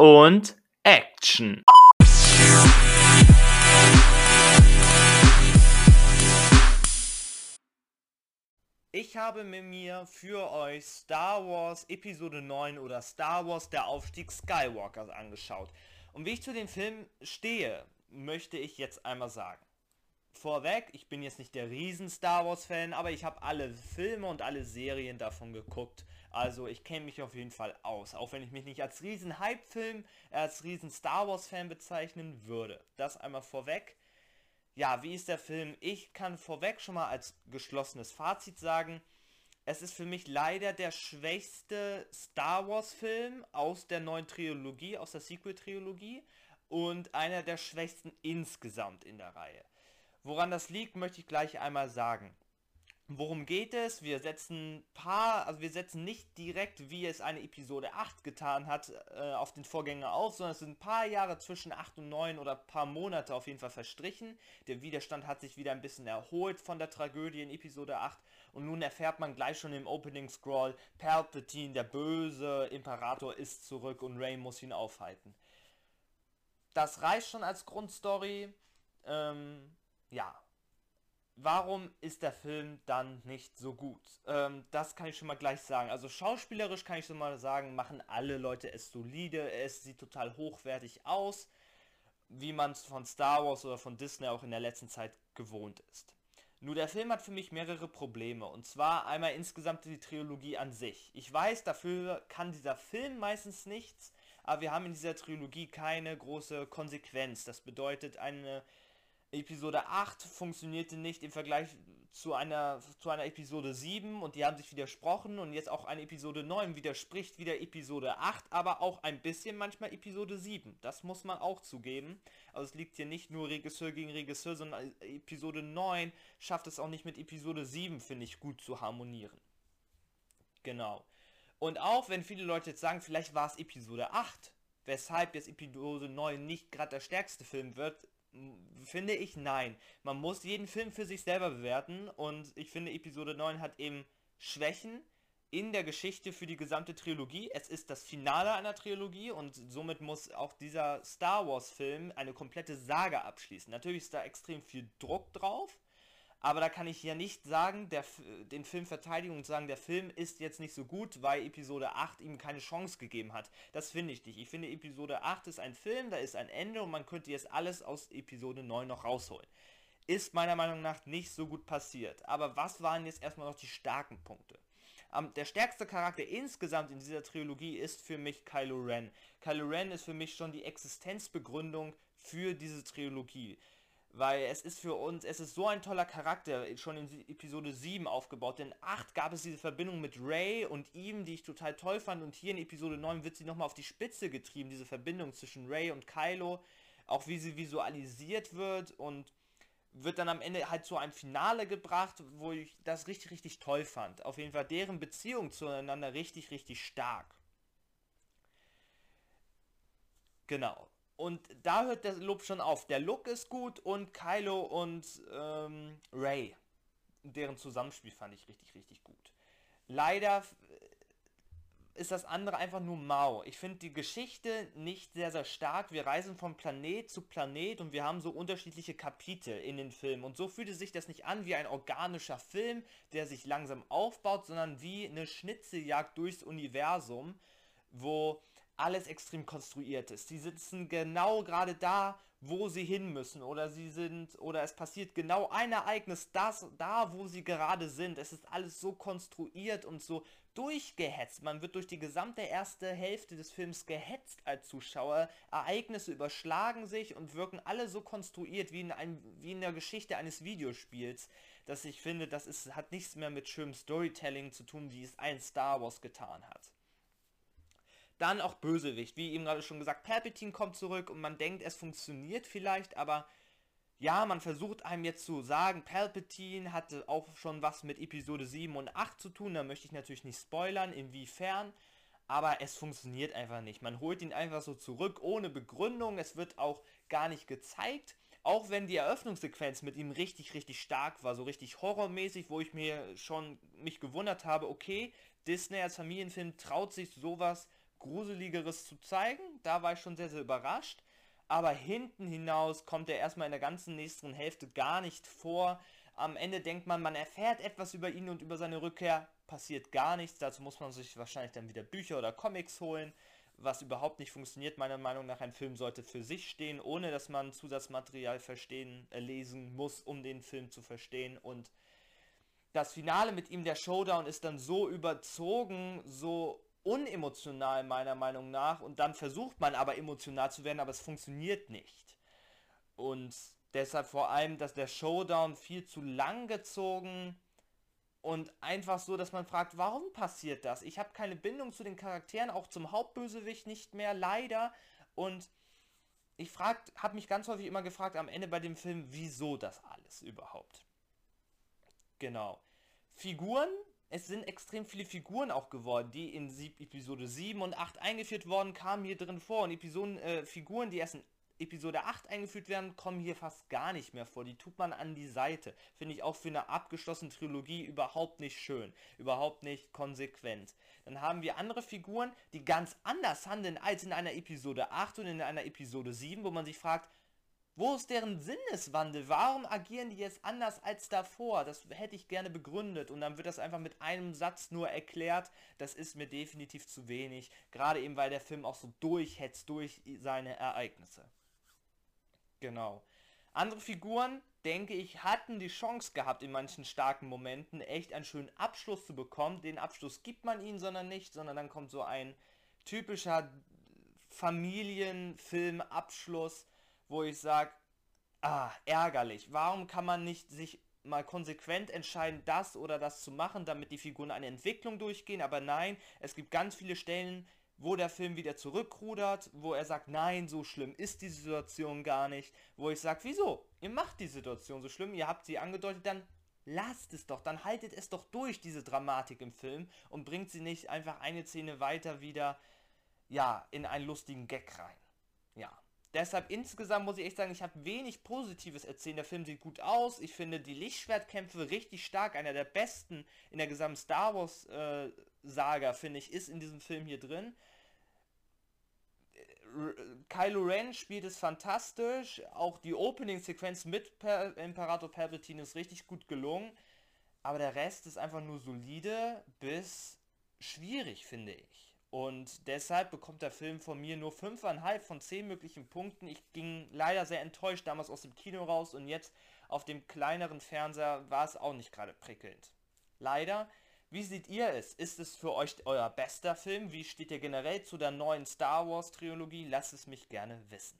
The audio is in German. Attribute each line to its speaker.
Speaker 1: und Action. Ich habe mir für euch Star Wars Episode 9 oder Star Wars der Aufstieg Skywalkers angeschaut. Und wie ich zu dem Film stehe, möchte ich jetzt einmal sagen. Vorweg, ich bin jetzt nicht der riesen Star Wars Fan, aber ich habe alle Filme und alle Serien davon geguckt. Also ich kenne mich auf jeden Fall aus, auch wenn ich mich nicht als riesen Hype-Film, als riesen Star Wars Fan bezeichnen würde. Das einmal vorweg. Ja, wie ist der Film? Ich kann vorweg schon mal als geschlossenes Fazit sagen, es ist für mich leider der schwächste Star Wars Film aus der neuen Trilogie, aus der Sequel-Trilogie und einer der schwächsten insgesamt in der Reihe. Woran das liegt, möchte ich gleich einmal sagen. Worum geht es? Wir setzen paar, also wir setzen nicht direkt, wie es eine Episode 8 getan hat, äh, auf den Vorgänger auf, sondern es sind ein paar Jahre zwischen 8 und 9 oder ein paar Monate auf jeden Fall verstrichen. Der Widerstand hat sich wieder ein bisschen erholt von der Tragödie in Episode 8 und nun erfährt man gleich schon im Opening Scroll, Palpatine, der böse Imperator, ist zurück und Rey muss ihn aufhalten. Das reicht schon als Grundstory. Ähm, ja, warum ist der Film dann nicht so gut? Ähm, das kann ich schon mal gleich sagen. Also schauspielerisch kann ich schon mal sagen, machen alle Leute es solide. Es sieht total hochwertig aus, wie man es von Star Wars oder von Disney auch in der letzten Zeit gewohnt ist. Nur der Film hat für mich mehrere Probleme. Und zwar einmal insgesamt die Trilogie an sich. Ich weiß, dafür kann dieser Film meistens nichts, aber wir haben in dieser Trilogie keine große Konsequenz. Das bedeutet eine Episode 8 funktionierte nicht im Vergleich zu einer, zu einer Episode 7 und die haben sich widersprochen und jetzt auch eine Episode 9 widerspricht wieder Episode 8, aber auch ein bisschen manchmal Episode 7. Das muss man auch zugeben. Also es liegt hier nicht nur Regisseur gegen Regisseur, sondern Episode 9 schafft es auch nicht mit Episode 7, finde ich, gut zu harmonieren. Genau. Und auch wenn viele Leute jetzt sagen, vielleicht war es Episode 8, weshalb jetzt Episode 9 nicht gerade der stärkste Film wird, finde ich nein. Man muss jeden Film für sich selber bewerten und ich finde Episode 9 hat eben Schwächen in der Geschichte für die gesamte Trilogie. Es ist das Finale einer Trilogie und somit muss auch dieser Star Wars Film eine komplette Sage abschließen. Natürlich ist da extrem viel Druck drauf, aber da kann ich ja nicht sagen, der, den Film verteidigen und sagen, der Film ist jetzt nicht so gut, weil Episode 8 ihm keine Chance gegeben hat. Das finde ich nicht. Ich finde Episode 8 ist ein Film, da ist ein Ende und man könnte jetzt alles aus Episode 9 noch rausholen. Ist meiner Meinung nach nicht so gut passiert. Aber was waren jetzt erstmal noch die starken Punkte? Um, der stärkste Charakter insgesamt in dieser Trilogie ist für mich Kylo Ren. Kylo Ren ist für mich schon die Existenzbegründung für diese Trilogie. Weil es ist für uns, es ist so ein toller Charakter, schon in Episode 7 aufgebaut. Denn 8 gab es diese Verbindung mit Ray und ihm, die ich total toll fand. Und hier in Episode 9 wird sie nochmal auf die Spitze getrieben, diese Verbindung zwischen Ray und Kylo. Auch wie sie visualisiert wird und wird dann am Ende halt zu einem Finale gebracht, wo ich das richtig, richtig toll fand. Auf jeden Fall deren Beziehung zueinander richtig, richtig stark. Genau. Und da hört der Lob schon auf. Der Look ist gut und Kylo und ähm, Ray, deren Zusammenspiel fand ich richtig, richtig gut. Leider ist das andere einfach nur mau. Ich finde die Geschichte nicht sehr, sehr stark. Wir reisen von Planet zu Planet und wir haben so unterschiedliche Kapitel in den Filmen. Und so fühlte sich das nicht an wie ein organischer Film, der sich langsam aufbaut, sondern wie eine Schnitzeljagd durchs Universum, wo alles extrem konstruiert ist. Sie sitzen genau gerade da, wo sie hin müssen oder sie sind oder es passiert genau ein Ereignis das da, wo sie gerade sind. Es ist alles so konstruiert und so durchgehetzt. Man wird durch die gesamte erste Hälfte des Films gehetzt als Zuschauer. Ereignisse überschlagen sich und wirken alle so konstruiert wie in, ein, wie in der Geschichte eines Videospiels, dass ich finde, das ist, hat nichts mehr mit schönem Storytelling zu tun, wie es ein Star Wars getan hat. Dann auch Bösewicht, wie eben gerade schon gesagt, Palpatine kommt zurück und man denkt, es funktioniert vielleicht, aber ja, man versucht einem jetzt zu sagen, Palpatine hatte auch schon was mit Episode 7 und 8 zu tun, da möchte ich natürlich nicht spoilern, inwiefern, aber es funktioniert einfach nicht. Man holt ihn einfach so zurück, ohne Begründung, es wird auch gar nicht gezeigt, auch wenn die Eröffnungssequenz mit ihm richtig, richtig stark war, so richtig horrormäßig, wo ich mir schon mich gewundert habe, okay, Disney als Familienfilm traut sich sowas Gruseligeres zu zeigen. Da war ich schon sehr, sehr überrascht. Aber hinten hinaus kommt er erstmal in der ganzen nächsten Hälfte gar nicht vor. Am Ende denkt man, man erfährt etwas über ihn und über seine Rückkehr. Passiert gar nichts. Dazu muss man sich wahrscheinlich dann wieder Bücher oder Comics holen was überhaupt nicht funktioniert. Meiner Meinung nach, ein Film sollte für sich stehen, ohne dass man Zusatzmaterial verstehen, äh, lesen muss, um den Film zu verstehen. Und das Finale mit ihm, der Showdown, ist dann so überzogen, so unemotional meiner Meinung nach. Und dann versucht man aber emotional zu werden, aber es funktioniert nicht. Und deshalb vor allem, dass der Showdown viel zu lang gezogen und einfach so, dass man fragt, warum passiert das? Ich habe keine Bindung zu den Charakteren, auch zum Hauptbösewicht nicht mehr, leider. Und ich habe mich ganz häufig immer gefragt am Ende bei dem Film, wieso das alles überhaupt? Genau. Figuren, es sind extrem viele Figuren auch geworden, die in Episode 7 und 8 eingeführt worden, kamen hier drin vor. Und Episoden, äh, Figuren, die erst in Episode 8 eingeführt werden, kommen hier fast gar nicht mehr vor. Die tut man an die Seite. Finde ich auch für eine abgeschlossene Trilogie überhaupt nicht schön. Überhaupt nicht konsequent. Dann haben wir andere Figuren, die ganz anders handeln als in einer Episode 8 und in einer Episode 7, wo man sich fragt, wo ist deren Sinneswandel? Warum agieren die jetzt anders als davor? Das hätte ich gerne begründet und dann wird das einfach mit einem Satz nur erklärt. Das ist mir definitiv zu wenig. Gerade eben, weil der Film auch so durchhetzt durch seine Ereignisse. Genau. Andere Figuren, denke ich, hatten die Chance gehabt, in manchen starken Momenten echt einen schönen Abschluss zu bekommen. Den Abschluss gibt man ihnen, sondern nicht, sondern dann kommt so ein typischer Familienfilm-Abschluss, wo ich sage, ah, ärgerlich. Warum kann man nicht sich mal konsequent entscheiden, das oder das zu machen, damit die Figuren eine Entwicklung durchgehen? Aber nein, es gibt ganz viele Stellen, wo der Film wieder zurückrudert, wo er sagt, nein, so schlimm ist die Situation gar nicht, wo ich sage, wieso? Ihr macht die Situation so schlimm, ihr habt sie angedeutet, dann lasst es doch, dann haltet es doch durch, diese Dramatik im Film und bringt sie nicht einfach eine Szene weiter wieder, ja, in einen lustigen Gag rein. Ja. Deshalb insgesamt muss ich echt sagen, ich habe wenig Positives erzählen. Der Film sieht gut aus. Ich finde die Lichtschwertkämpfe richtig stark. Einer der besten in der gesamten Star Wars äh, Saga, finde ich, ist in diesem Film hier drin. Kylo Ren spielt es fantastisch. Auch die Opening-Sequenz mit per Imperator Palpatine ist richtig gut gelungen. Aber der Rest ist einfach nur solide bis schwierig, finde ich. Und deshalb bekommt der Film von mir nur 5,5 von 10 möglichen Punkten. Ich ging leider sehr enttäuscht damals aus dem Kino raus und jetzt auf dem kleineren Fernseher war es auch nicht gerade prickelnd. Leider. Wie seht ihr es? Ist es für euch euer bester Film? Wie steht ihr generell zu der neuen Star Wars Trilogie? Lasst es mich gerne wissen.